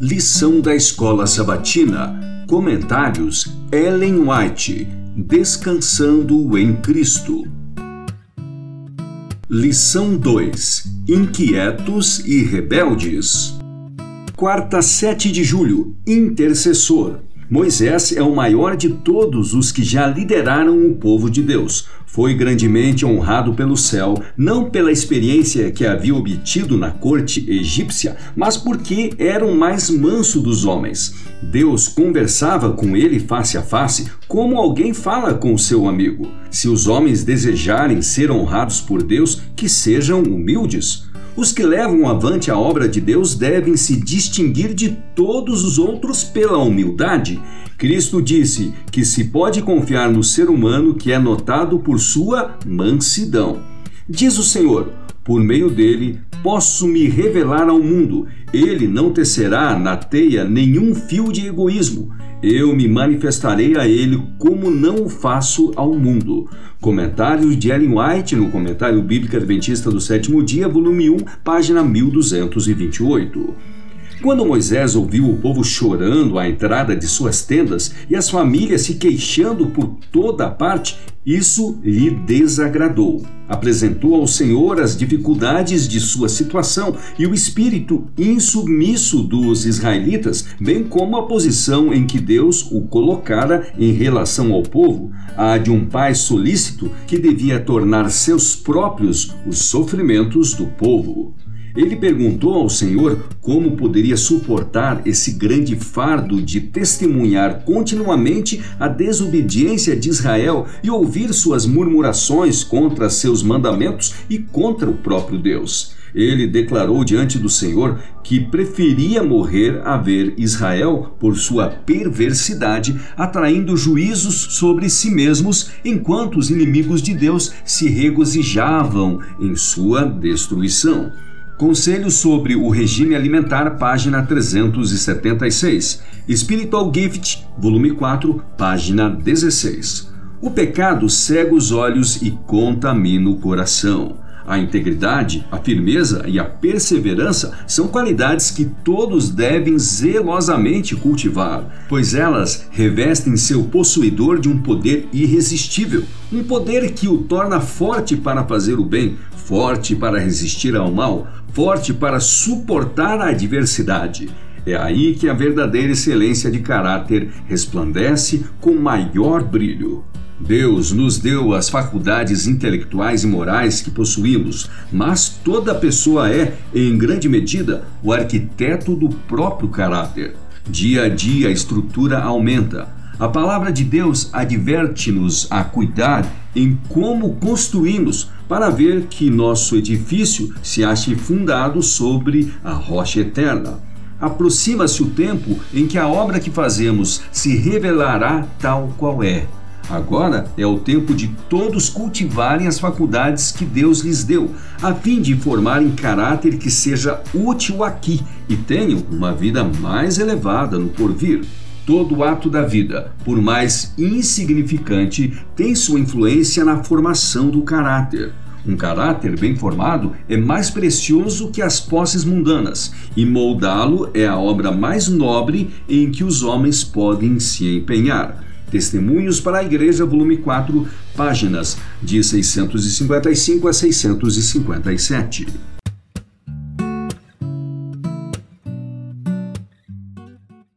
Lição da Escola Sabatina. Comentários Ellen White. Descansando em Cristo. Lição 2. Inquietos e rebeldes. Quarta, 7 de julho. Intercessor. Moisés é o maior de todos os que já lideraram o povo de Deus. Foi grandemente honrado pelo céu, não pela experiência que havia obtido na corte egípcia, mas porque era o mais manso dos homens. Deus conversava com ele face a face, como alguém fala com seu amigo. Se os homens desejarem ser honrados por Deus, que sejam humildes. Os que levam avante a obra de Deus devem se distinguir de todos os outros pela humildade. Cristo disse que se pode confiar no ser humano que é notado por sua mansidão. Diz o Senhor: por meio dele posso me revelar ao mundo. Ele não tecerá na teia nenhum fio de egoísmo. Eu me manifestarei a ele como não o faço ao mundo. Comentários de Ellen White no Comentário Bíblico Adventista do Sétimo Dia, volume 1, página 1228. Quando Moisés ouviu o povo chorando à entrada de suas tendas e as famílias se queixando por toda a parte, isso lhe desagradou. Apresentou ao Senhor as dificuldades de sua situação e o espírito insubmisso dos israelitas, bem como a posição em que Deus o colocara em relação ao povo, a de um pai solícito que devia tornar seus próprios os sofrimentos do povo. Ele perguntou ao Senhor como poderia suportar esse grande fardo de testemunhar continuamente a desobediência de Israel e ouvir suas murmurações contra seus mandamentos e contra o próprio Deus. Ele declarou diante do Senhor que preferia morrer a ver Israel por sua perversidade, atraindo juízos sobre si mesmos, enquanto os inimigos de Deus se regozijavam em sua destruição. Conselho sobre o regime alimentar, página 376. Spiritual Gift, volume 4, página 16. O pecado cega os olhos e contamina o coração. A integridade, a firmeza e a perseverança são qualidades que todos devem zelosamente cultivar, pois elas revestem seu possuidor de um poder irresistível, um poder que o torna forte para fazer o bem, forte para resistir ao mal, forte para suportar a adversidade. É aí que a verdadeira excelência de caráter resplandece com maior brilho. Deus nos deu as faculdades intelectuais e morais que possuímos, mas toda pessoa é, em grande medida, o arquiteto do próprio caráter. Dia a dia a estrutura aumenta. A palavra de Deus adverte-nos a cuidar em como construímos para ver que nosso edifício se ache fundado sobre a rocha eterna. Aproxima-se o tempo em que a obra que fazemos se revelará tal qual é. Agora é o tempo de todos cultivarem as faculdades que Deus lhes deu, a fim de formarem caráter que seja útil aqui e tenham uma vida mais elevada no porvir. Todo ato da vida, por mais insignificante, tem sua influência na formação do caráter. Um caráter bem formado é mais precioso que as posses mundanas, e moldá-lo é a obra mais nobre em que os homens podem se empenhar. Testemunhos para a Igreja, volume 4, páginas de 655 a 657.